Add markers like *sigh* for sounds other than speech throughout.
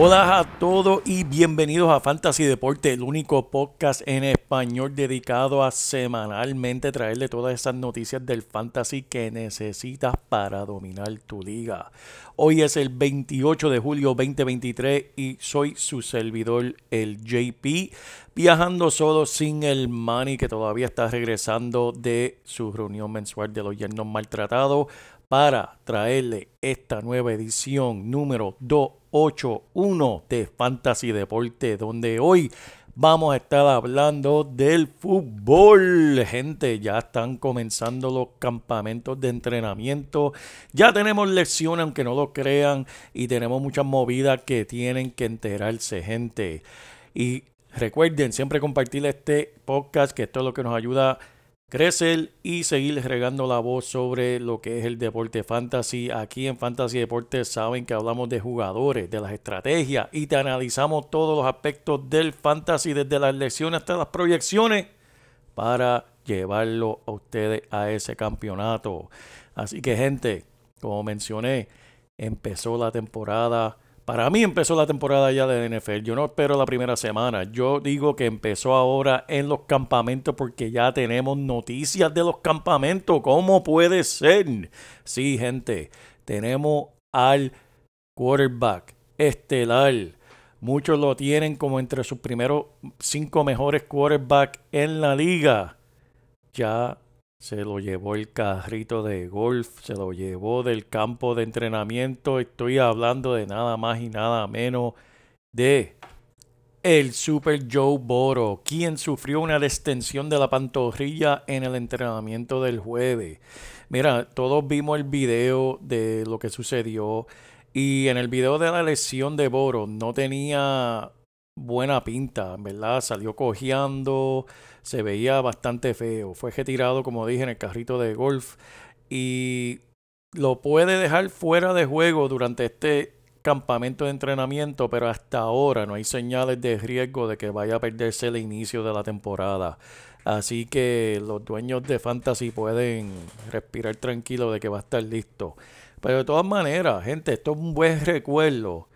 Hola a todos y bienvenidos a Fantasy Deporte, el único podcast en español dedicado a semanalmente traerle todas esas noticias del fantasy que necesitas para dominar tu liga. Hoy es el 28 de julio 2023 y soy su servidor, el JP, viajando solo sin el Manny que todavía está regresando de su reunión mensual de los yernos maltratados para traerle esta nueva edición número 281 de Fantasy Deporte, donde hoy vamos a estar hablando del fútbol. Gente, ya están comenzando los campamentos de entrenamiento. Ya tenemos lecciones, aunque no lo crean, y tenemos muchas movidas que tienen que enterarse, gente. Y recuerden siempre compartir este podcast, que esto es lo que nos ayuda a crecer y seguir regando la voz sobre lo que es el deporte fantasy. Aquí en Fantasy Deportes saben que hablamos de jugadores, de las estrategias y te analizamos todos los aspectos del fantasy, desde las lecciones hasta las proyecciones, para llevarlo a ustedes a ese campeonato. Así que gente, como mencioné, empezó la temporada para mí empezó la temporada ya de NFL. Yo no espero la primera semana. Yo digo que empezó ahora en los campamentos porque ya tenemos noticias de los campamentos. ¿Cómo puede ser? Sí, gente. Tenemos al quarterback estelar. Muchos lo tienen como entre sus primeros cinco mejores quarterbacks en la liga. Ya se lo llevó el carrito de golf, se lo llevó del campo de entrenamiento. Estoy hablando de nada más y nada menos de el Super Joe Boro, quien sufrió una extensión de la pantorrilla en el entrenamiento del jueves. Mira, todos vimos el video de lo que sucedió y en el video de la lesión de Boro no tenía buena pinta, ¿verdad? Salió cojeando, se veía bastante feo. Fue retirado, como dije, en el carrito de golf y lo puede dejar fuera de juego durante este campamento de entrenamiento, pero hasta ahora no hay señales de riesgo de que vaya a perderse el inicio de la temporada. Así que los dueños de Fantasy pueden respirar tranquilo de que va a estar listo. Pero de todas maneras, gente, esto es un buen recuerdo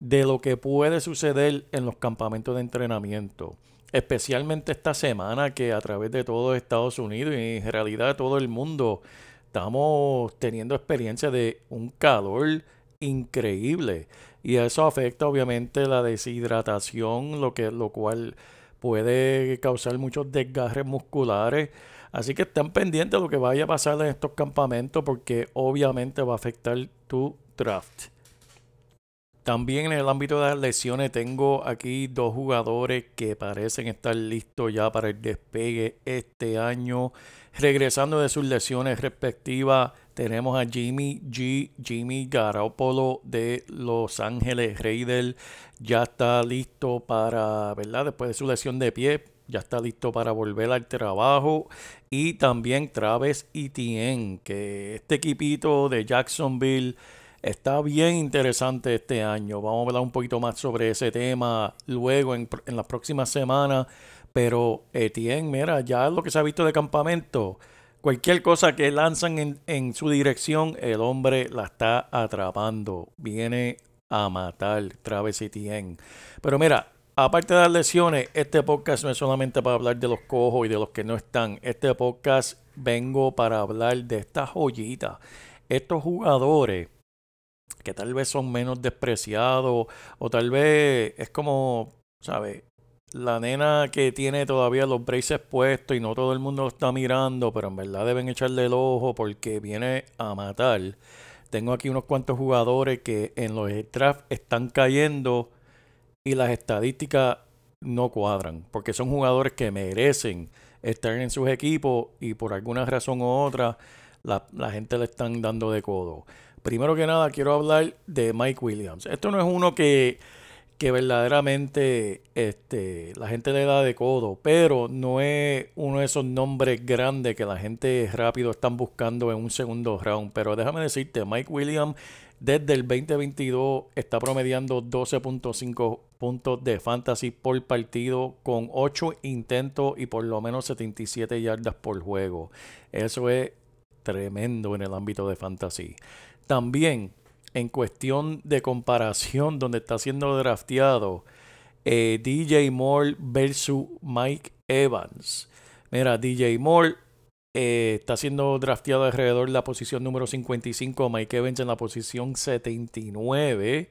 de lo que puede suceder en los campamentos de entrenamiento. Especialmente esta semana que a través de todo Estados Unidos y en realidad todo el mundo estamos teniendo experiencia de un calor increíble. Y eso afecta obviamente la deshidratación, lo, que, lo cual puede causar muchos desgarres musculares. Así que estén pendientes de lo que vaya a pasar en estos campamentos porque obviamente va a afectar tu draft. También en el ámbito de las lesiones tengo aquí dos jugadores que parecen estar listos ya para el despegue este año. Regresando de sus lesiones respectivas, tenemos a Jimmy G, Jimmy Garoppolo de Los Ángeles Raiders. Ya está listo para, ¿verdad? Después de su lesión de pie, ya está listo para volver al trabajo. Y también Travis Etienne, que este equipito de Jacksonville Está bien interesante este año. Vamos a hablar un poquito más sobre ese tema luego en, las próximas semanas. Pero Etienne, mira, ya lo que se ha visto de campamento. Cualquier cosa que lanzan en, su dirección, el hombre la está atrapando. Viene a matar Travis Etienne. Pero mira, aparte de las lesiones, este podcast no es solamente para hablar de los cojos y de los que no están. Este podcast vengo para hablar de estas joyitas. Estos jugadores que tal vez son menos despreciados o tal vez es como, ¿sabes? La nena que tiene todavía los braces puestos y no todo el mundo lo está mirando, pero en verdad deben echarle el ojo porque viene a matar. Tengo aquí unos cuantos jugadores que en los drafts están cayendo y las estadísticas no cuadran, porque son jugadores que merecen estar en sus equipos y por alguna razón u otra la, la gente le están dando de codo. Primero que nada quiero hablar de Mike Williams. Esto no es uno que, que verdaderamente este, la gente le da de codo, pero no es uno de esos nombres grandes que la gente rápido están buscando en un segundo round. Pero déjame decirte, Mike Williams desde el 2022 está promediando 12.5 puntos de fantasy por partido con 8 intentos y por lo menos 77 yardas por juego. Eso es tremendo en el ámbito de fantasy. También en cuestión de comparación donde está siendo drafteado eh, DJ Moore versus Mike Evans. Mira, DJ Moore eh, está siendo drafteado alrededor de la posición número 55, Mike Evans en la posición 79.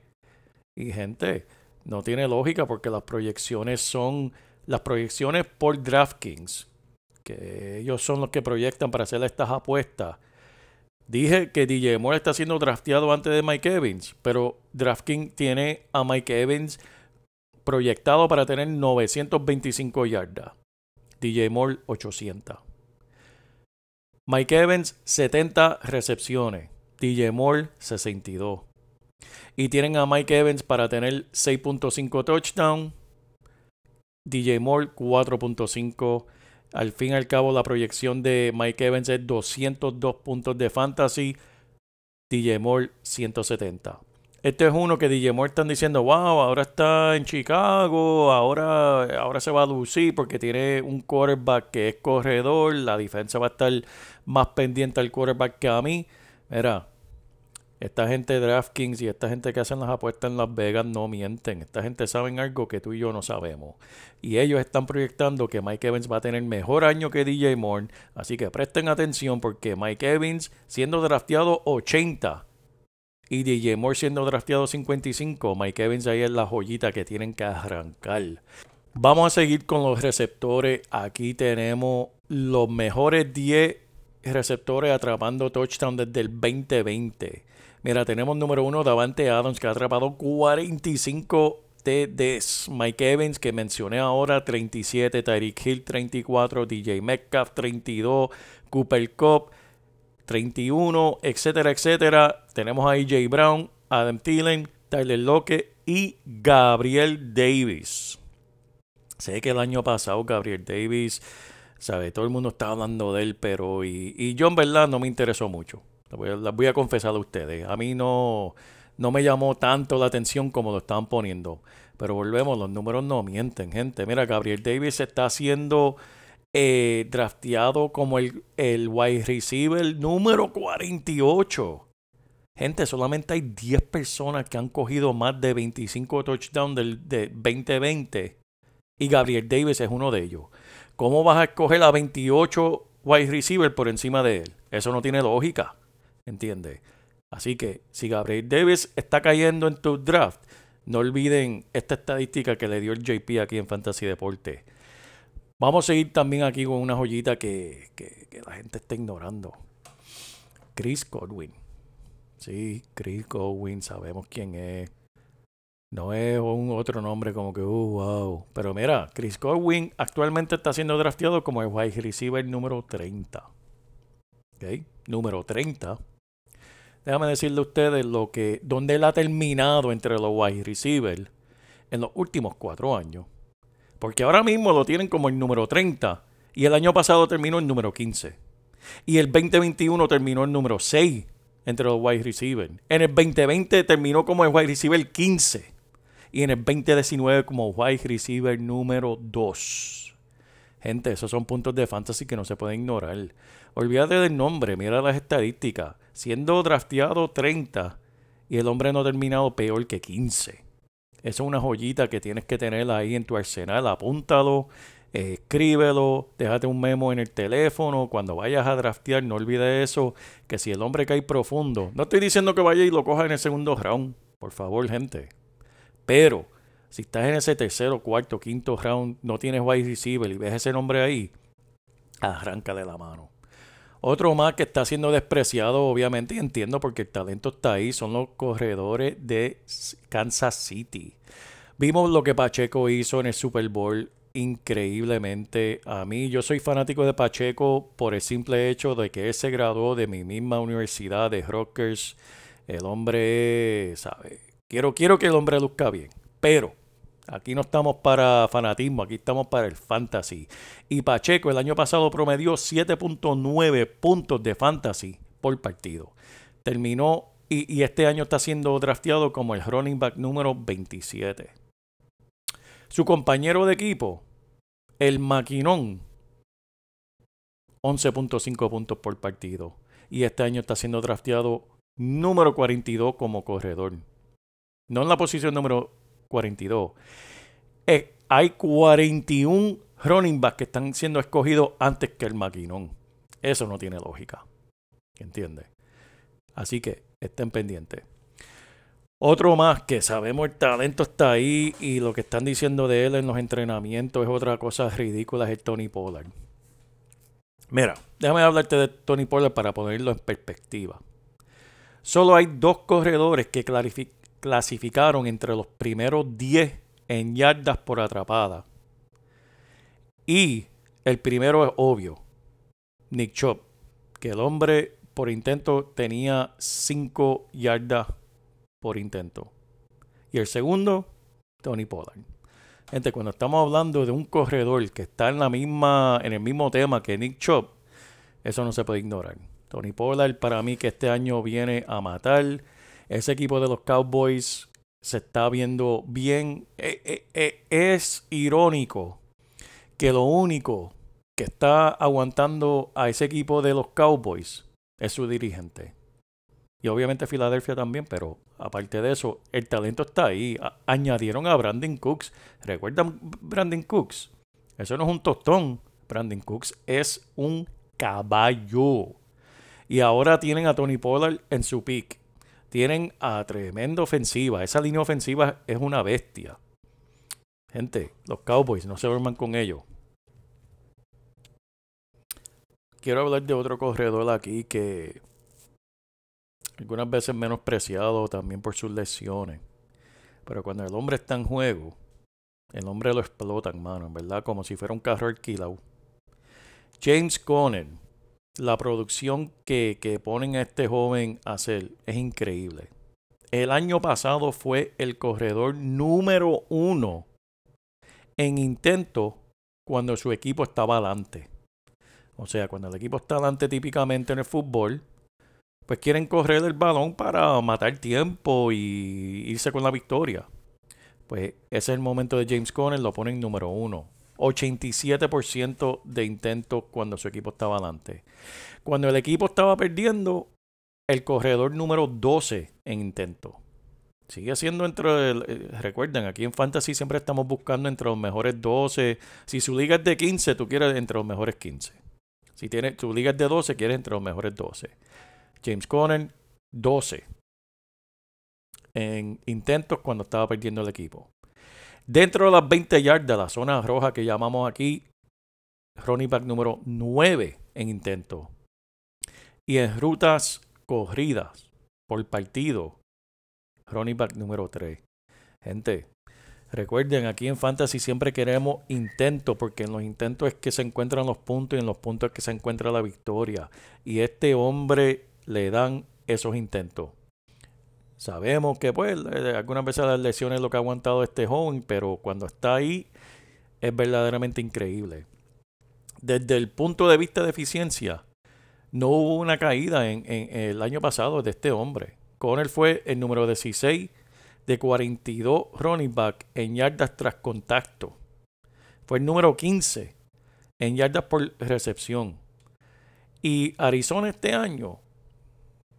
Y gente, no tiene lógica porque las proyecciones son las proyecciones por DraftKings, que ellos son los que proyectan para hacer estas apuestas. Dije que DJ Moore está siendo drafteado antes de Mike Evans, pero DraftKings tiene a Mike Evans proyectado para tener 925 yardas. DJ Moore 800. Mike Evans 70 recepciones. DJ Moore 62. Y tienen a Mike Evans para tener 6.5 touchdown. DJ Moore 4.5. Al fin y al cabo la proyección de Mike Evans es 202 puntos de fantasy. DJ Moore 170. Este es uno que DJ Moore están diciendo, wow, ahora está en Chicago, ahora, ahora se va a lucir porque tiene un quarterback que es corredor, la defensa va a estar más pendiente al quarterback que a mí. Mira, esta gente de DraftKings y esta gente que hacen las apuestas en Las Vegas no mienten. Esta gente sabe algo que tú y yo no sabemos. Y ellos están proyectando que Mike Evans va a tener mejor año que DJ Moore. Así que presten atención porque Mike Evans siendo drafteado 80 y DJ Moore siendo drafteado 55, Mike Evans ahí es la joyita que tienen que arrancar. Vamos a seguir con los receptores. Aquí tenemos los mejores 10 receptores atrapando touchdown desde el 2020. Mira, tenemos número uno Davante Adams que ha atrapado 45 TDs. Mike Evans que mencioné ahora 37, Tyreek Hill 34, DJ Metcalf 32, Cooper Cup 31, etcétera, etcétera. Tenemos ahí Jay Brown, Adam Thielen, Tyler Locke y Gabriel Davis. Sé que el año pasado Gabriel Davis, sabe, todo el mundo estaba hablando de él, pero y, y yo en verdad no me interesó mucho. Las voy, a, confesar a ustedes. A mí no, no me llamó tanto la atención como lo estaban poniendo. Pero volvemos, los números no mienten, gente. Mira, Gabriel Davis está haciendo eh, drafteado como el, el wide receiver número 48. Gente, solamente hay 10 personas que han cogido más de 25 touchdowns del de 2020 y Gabriel Davis es uno de ellos. ¿Cómo vas a escoger a 28 wide receiver por encima de él? Eso no tiene lógica, ¿entiendes? Así que si Gabriel Davis está cayendo en tu draft, no olviden esta estadística que le dio el JP aquí en Fantasy Deporte. Vamos a seguir también aquí con una joyita que, que, la gente está ignorando. Chris Godwin. Sí, Chris Godwin, sabemos quién es. No es un otro nombre como que, uh, wow. Pero mira, Chris Godwin actualmente está siendo drafteado como el wide receiver número 30. ¿Ok? Número 30. Déjame decirle a ustedes lo que, él ha terminado entre los wide receivers en los últimos cuatro años. Porque ahora mismo lo tienen como el número 30. Y el año pasado terminó el número 15. Y el 2021 terminó el número 6 entre los wide receivers. En el 2020 terminó como el wide receiver 15. Y en el 2019 como wide receiver número 2. Gente, esos son puntos de fantasy que no se pueden ignorar. Olvídate del nombre, mira las estadísticas. Siendo drafteado 30 y el hombre no ha terminado peor que 15. Eso es una joyita que tienes que tener ahí en tu arsenal. Apúntalo. escríbelo, déjate un memo en el teléfono. Cuando vayas a draftear, no olvides eso. Que si el hombre cae profundo, no estoy diciendo que vaya y lo coja en el segundo round, por favor, gente. Pero si estás en ese tercero, cuarto, quinto round, no tienes wide receiver y ves ese nombre ahí, arráncale la mano. Otro más que está siendo despreciado, obviamente, y entiendo porque el talento está ahí, son los corredores de Kansas City. Vimos lo que Pacheco hizo en el Super Bowl increíblemente. A mí, yo soy fanático de Pacheco por el simple hecho de que él se graduó de mi misma universidad de Rockers. El hombre, ¿sabe? Quiero, quiero que el hombre luzca bien, pero Aquí no estamos para fanatismo, aquí estamos para el fantasy. Y Pacheco el año pasado promedió 7.9 puntos de fantasy por partido. Terminó y, este año está siendo drafteado como el running back número 27. Su compañero de equipo, el maquinón, 11.5 puntos por partido. Y este año está siendo drafteado número 42 como corredor. No en la posición número 42. Eh, hay 41 running backs que están siendo escogidos antes que el maquinón. Eso no tiene lógica. ¿Entiendes? Así que estén pendientes. Otro más que sabemos el talento está ahí y lo que están diciendo de él en los entrenamientos es otra cosa ridícula, es el Tony Pollard. Mira, déjame hablarte de Tony Pollard para ponerlo en perspectiva. Solo hay dos corredores que clasificaron entre los primeros 10 en yardas por atrapada. Y el primero es obvio, Nick Chop, que el hombre por intento tenía 5 yardas por intento. Y el segundo, Tony Pollard. Gente, cuando estamos hablando de un corredor que está en la misma, en el mismo tema que Nick Chop, eso no se puede ignorar. Tony Pollard para mí que este año viene a matar. Ese equipo de los Cowboys se está viendo bien. Eh, eh, eh, es irónico que lo único que está aguantando a ese equipo de los Cowboys es su dirigente. Y obviamente Filadelfia también, pero aparte de eso, el talento está ahí. añadieron a Brandon Cooks. ¿Recuerdan Brandon Cooks? Eso no es un tostón. Brandon Cooks es un caballo. Y ahora tienen a Tony Pollard en su pick. Tienen a tremenda ofensiva. Esa línea ofensiva es una bestia. Gente, los Cowboys, no se duerman con ellos. Quiero hablar de otro corredor aquí que algunas veces menospreciado también por sus lesiones. Pero cuando el hombre está en juego, el hombre lo explota, hermano, en verdad, como si fuera un carro alquilado. James Conner, la producción que, que ponen a este joven a hacer es increíble. El año pasado fue el corredor número uno en intento cuando su equipo estaba adelante. O sea, cuando el equipo está adelante típicamente en el fútbol, pues quieren correr el balón para matar tiempo y irse con la victoria. Pues ese es el momento de James Conner, lo ponen número uno. 87% de intentos cuando su equipo estaba adelante. Cuando el equipo estaba perdiendo, el corredor número 12 en intento. Sigue siendo entre, el, eh, recuerden, aquí en Fantasy siempre estamos buscando entre los mejores 12. Si su liga es de 15, tú quieres entre los mejores 15. Si tienes, tu liga es de 12, quieres entre los mejores 12. James Conner, 12 en intentos cuando estaba perdiendo el equipo. Dentro de las 20 yardas, la zona roja que llamamos aquí, running back número 9 en intentos. Y en rutas corridas por partido, running back número 3. Gente, recuerden, aquí en Fantasy siempre queremos intentos, porque en los intentos es que se encuentran los puntos y en los puntos es que se encuentra la victoria. Y este hombre le dan esos intentos. Sabemos que pues algunas veces las lesiones es lo que ha aguantado este joven, pero cuando está ahí es verdaderamente increíble. Desde el punto de vista de eficiencia, no hubo una caída en, el año pasado de este hombre. Conner fue el número 16 de 42 running back en yardas tras contacto. Fue el número 15 en yardas por recepción. Y Arizona este año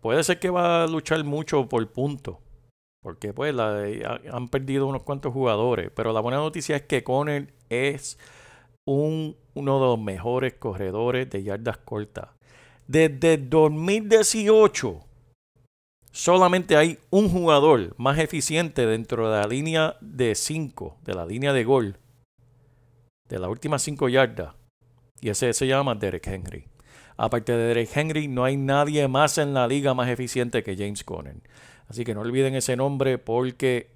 Puede ser que va a luchar mucho por puntos. Porque pues han perdido unos cuantos jugadores. Pero la buena noticia es que Conner es un, uno de los mejores corredores de yardas cortas. Desde 2018, solamente hay un jugador más eficiente dentro de la línea de 5, de la línea de gol, de las últimas 5 yardas. Y ese se llama Derek Henry. Aparte de Derek Henry, no hay nadie más en la liga más eficiente que James Conner. Así que no olviden ese nombre porque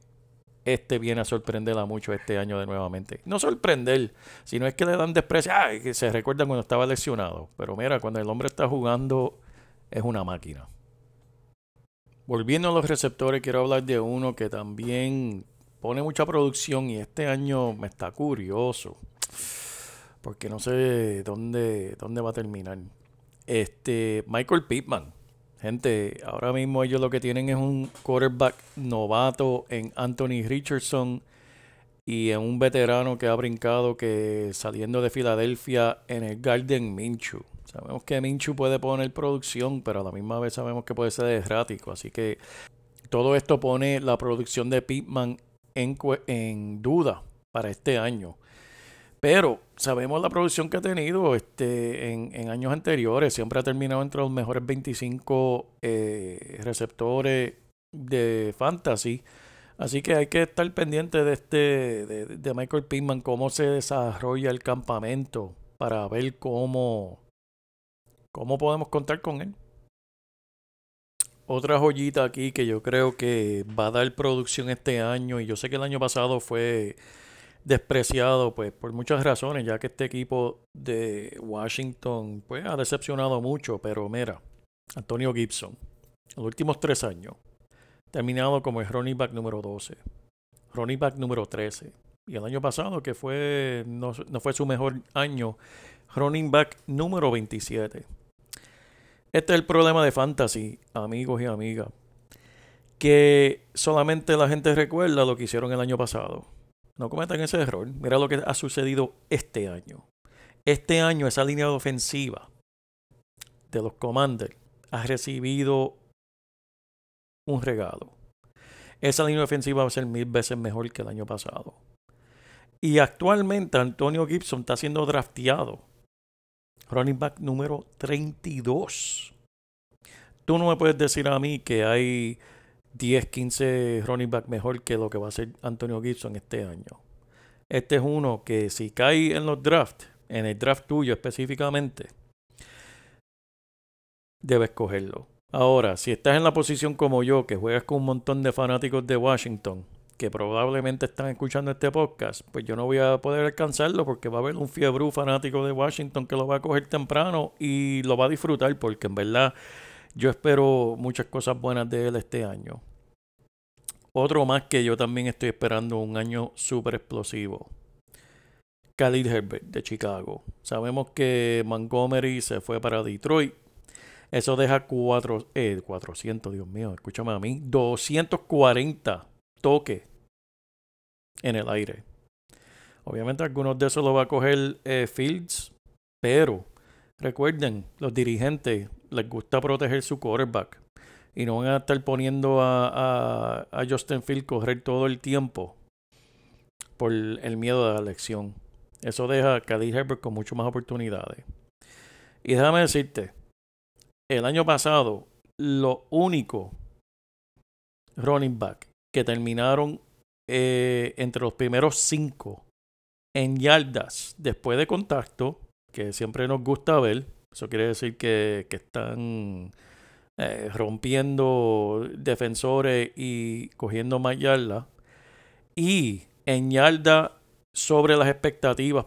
este viene a sorprenderla mucho este año de nuevamente. No sorprender, sino es que le dan desprecio. Ay, que se recuerdan cuando estaba lesionado. Pero mira, cuando el hombre está jugando, es una máquina. Volviendo a los receptores, quiero hablar de uno que también pone mucha producción y este año me está curioso. Porque no sé dónde, dónde va a terminar. Este, Michael Pittman. Gente, ahora mismo ellos lo que tienen es un quarterback novato en Anthony Richardson y en un veterano que ha brincado que saliendo de Filadelfia en el Garden Minshew. Sabemos que Minshew puede poner producción, pero a la misma vez sabemos que puede ser errático. Así que todo esto pone la producción de Pittman en, en duda para este año. Pero sabemos la producción que ha tenido este, en, años anteriores. Siempre ha terminado entre los mejores 25 eh, receptores de fantasy. Así que hay que estar pendiente de este de, Michael Pittman, cómo se desarrolla el campamento para ver cómo, cómo podemos contar con él. Otra joyita aquí que yo creo que va a dar producción este año, y yo sé que el año pasado fue despreciado pues por muchas razones, ya que este equipo de Washington pues ha decepcionado mucho, pero mira, Antonio Gibson, los últimos tres años, terminado como el running back número 12, running back número 13, y el año pasado, que fue no, no fue su mejor año, running back número 27. Este es el problema de fantasy, amigos y amigas, que solamente la gente recuerda lo que hicieron el año pasado no cometan ese error. Mira lo que ha sucedido este año. Este año esa línea ofensiva de los Commanders ha recibido un regalo. Esa línea ofensiva va a ser mil veces mejor que el año pasado. Y actualmente Antonio Gibson está siendo drafteado. Running back número 32. Tú no me puedes decir a mí que hay 10, 15 running back mejor que lo que va a hacer Antonio Gibson este año. Este es uno que si cae en los drafts, en el draft tuyo específicamente, debes cogerlo. Ahora, si estás en la posición como yo, que juegas con un montón de fanáticos de Washington, que probablemente están escuchando este podcast, pues yo no voy a poder alcanzarlo porque va a haber un fiebre fanático de Washington que lo va a coger temprano y lo va a disfrutar porque en verdad yo espero muchas cosas buenas de él este año. Otro más que yo también estoy esperando un año súper explosivo. Khalil Herbert de Chicago. Sabemos que Montgomery se fue para Detroit. Eso deja cuatro, eh, 400, Dios mío, escúchame a mí, 240 toques en el aire. Obviamente algunos de esos los va a coger eh, Fields, pero recuerden, los dirigentes les gusta proteger su quarterback y no van a estar poniendo a, a, Justin Field correr todo el tiempo por el miedo de la elección. Eso deja a Khalil Herbert con mucho más oportunidades. Y déjame decirte, el año pasado, lo único running back que terminaron eh, entre los primeros cinco en yardas después de contacto, que siempre nos gusta ver, eso quiere decir que, que están eh, rompiendo defensores y cogiendo más yardas. Y en yarda sobre las expectativas,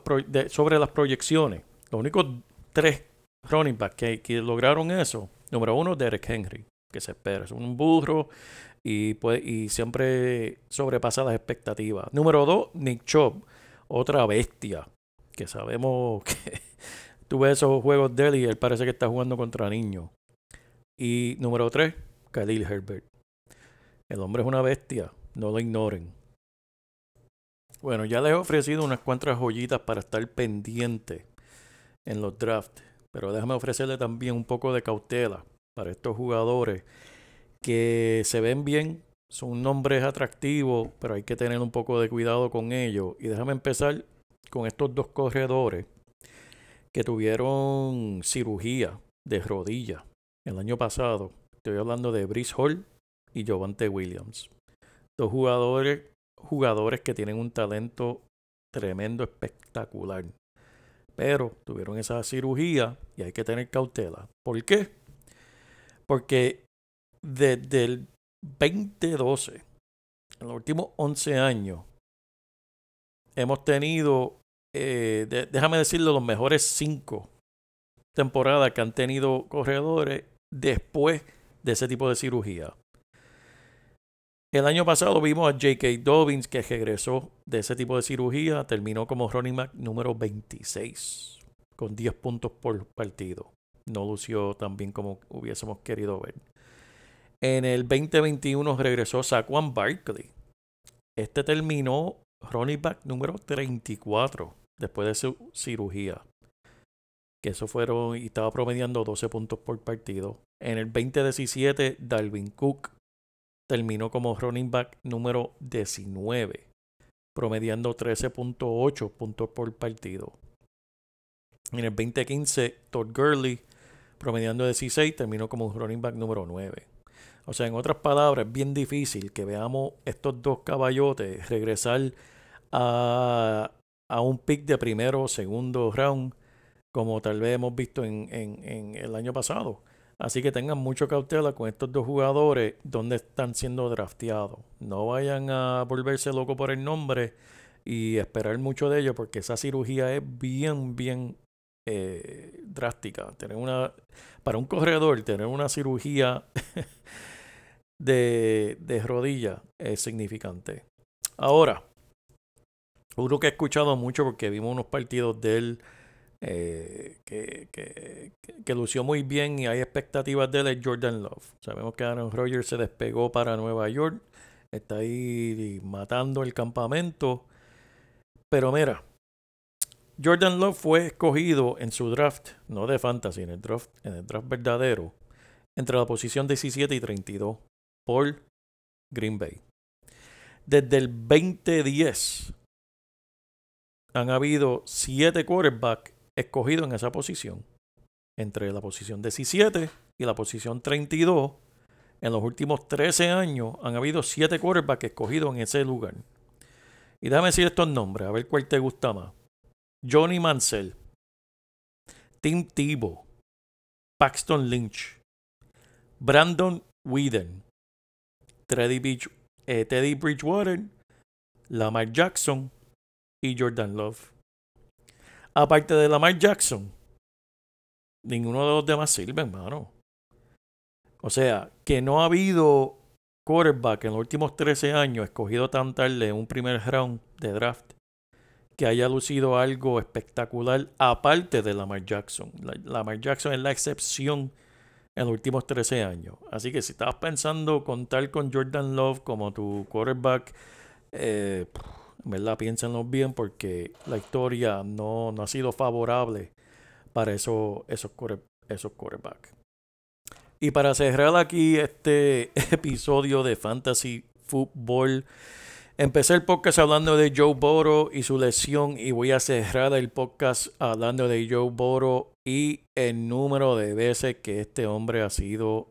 sobre las proyecciones. Los únicos tres running backs que, lograron eso. Número uno, Derek Henry, que se espera. Es un burro y, y siempre sobrepasa las expectativas. Número dos, Nick Chubb, otra bestia. Que sabemos *laughs* que tú ves esos juegos de él y él parece que está jugando contra niños. Y número 3, Khalil Herbert. El hombre es una bestia, no lo ignoren. Bueno, ya les he ofrecido unas cuantas joyitas para estar pendiente en los drafts, pero déjame ofrecerle también un poco de cautela para estos jugadores que se ven bien, son nombres atractivos, pero hay que tener un poco de cuidado con ellos. Y déjame empezar con estos dos corredores que tuvieron cirugía de rodilla el año pasado. Estoy hablando de Brice Hall y Jovante Williams. Dos jugadores, jugadores que tienen un talento tremendo, espectacular. Pero tuvieron esa cirugía y hay que tener cautela. ¿Por qué? Porque desde el 2012, en los últimos 11 años, hemos tenido, eh, déjame decirlo, los mejores 5 temporadas que han tenido corredores después de ese tipo de cirugía. El año pasado vimos a J.K. Dobbins que regresó de ese tipo de cirugía, terminó como running back número 26, con 10 puntos por partido. No lució tan bien como hubiésemos querido ver. En el 2021 regresó Saquon Barkley. Este terminó running back número 34 después de su cirugía. Que eso fueron y estaba promediando 12 puntos por partido. En el 2017, Dalvin Cook terminó como running back número 19, promediando 13.8 puntos por partido. En el 2015, Todd Gurley, promediando 16, terminó como un running back número 9. O sea, en otras palabras, es bien difícil que veamos estos dos caballotes regresar a, a un pick de primero o segundo round, como tal vez hemos visto en, en- el año pasado. Así que tengan mucho cautela con estos dos jugadores donde están siendo drafteados. No vayan a volverse loco por el nombre y esperar mucho de ellos porque esa cirugía es bien, bien eh, drástica. Tener una, para un corredor, tener una cirugía *laughs* de, de rodilla es significante. Ahora, uno que he escuchado mucho porque vimos unos partidos de él eh, que, que, lució muy bien y hay expectativas de él es Jordan Love. Sabemos que Aaron Rodgers se despegó para Nueva York, está ahí matando el campamento. Pero mira, Jordan Love fue escogido en su draft, no de fantasy, en el draft, en el draft verdadero, entre la posición 17 y 32 por Green Bay. Desde el 2010 han habido 7 quarterbacks escogidos en esa posición. Entre la posición 17 y la posición 32, en los últimos 13 años han habido 7 quarterbacks escogidos en ese lugar. Y déjame decir estos nombres, a ver cuál te gusta más. Johnny Mansell, Tim Tebow, Paxton Lynch, Brandon Whedon, Teddy, eh, Teddy Bridgewater, Lamar Jackson y Jordan Love. Aparte de Lamar Jackson, ninguno de los demás sirve, hermano. O sea, que no ha habido quarterback en los últimos 13 años escogido tan tarde en un primer round de draft que haya lucido algo espectacular aparte de Lamar Jackson. La- Lamar Jackson es la excepción en los últimos 13 años. Así que si estabas pensando contar con Jordan Love como tu quarterback, eh, verdad piénsenlo bien porque la historia no, no ha sido favorable para eso- esos, quarter- esos quarterbacks. Y para cerrar aquí este *laughs* episodio de Fantasy Football, empecé el podcast hablando de Joe Burrow y su lesión y voy a cerrar el podcast hablando de Joe Burrow y el número de veces que este hombre ha sido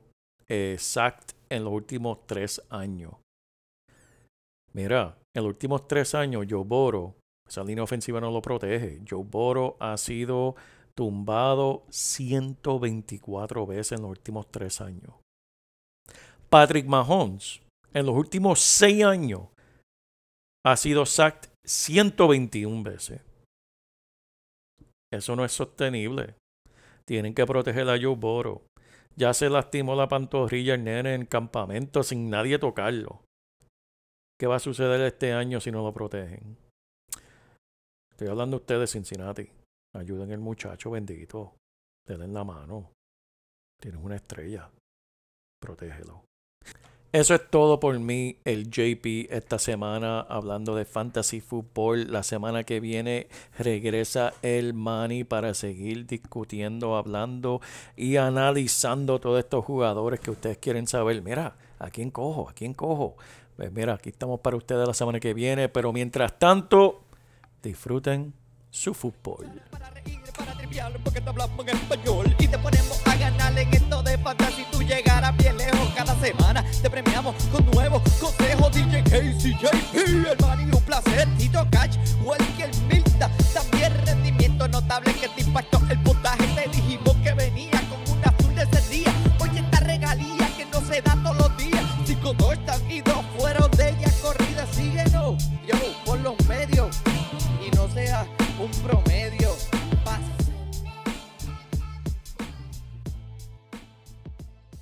eh, sacked en los últimos tres años. Mira, en los últimos tres años Joe Burrow, esa línea ofensiva no lo protege. Joe Burrow ha sido tumbado 124 veces en los últimos tres años. Patrick Mahomes, en los últimos seis años, ha sido sacked 121 veces. Eso no es sostenible. Tienen que proteger a Joe Burrow. Ya se lastimó la pantorrilla el nene en campamento sin nadie tocarlo. ¿Qué va a suceder este año si no lo protegen? Estoy hablando de ustedes, Cincinnati. Ayuden al muchacho bendito. Denle la mano. Tienes una estrella. Protégelo. Eso es todo por mí, el JP, esta semana hablando de Fantasy Football. La semana que viene regresa el Manny para seguir discutiendo, hablando y analizando todos estos jugadores que ustedes quieren saber. Mira, ¿a quién cojo? ¿A quién cojo? Pues mira, aquí estamos para ustedes la semana que viene, pero mientras tanto, disfruten su fútbol. Para para porque te hablamos en español y te ponemos a ganar en esto de fantasía. Si tú llegaras bien lejos cada semana, te premiamos con nuevos consejos. DJ KCJP, el man un placer. Tito Cash, Welker Milta, también rendimiento notable que te impactó el puntaje.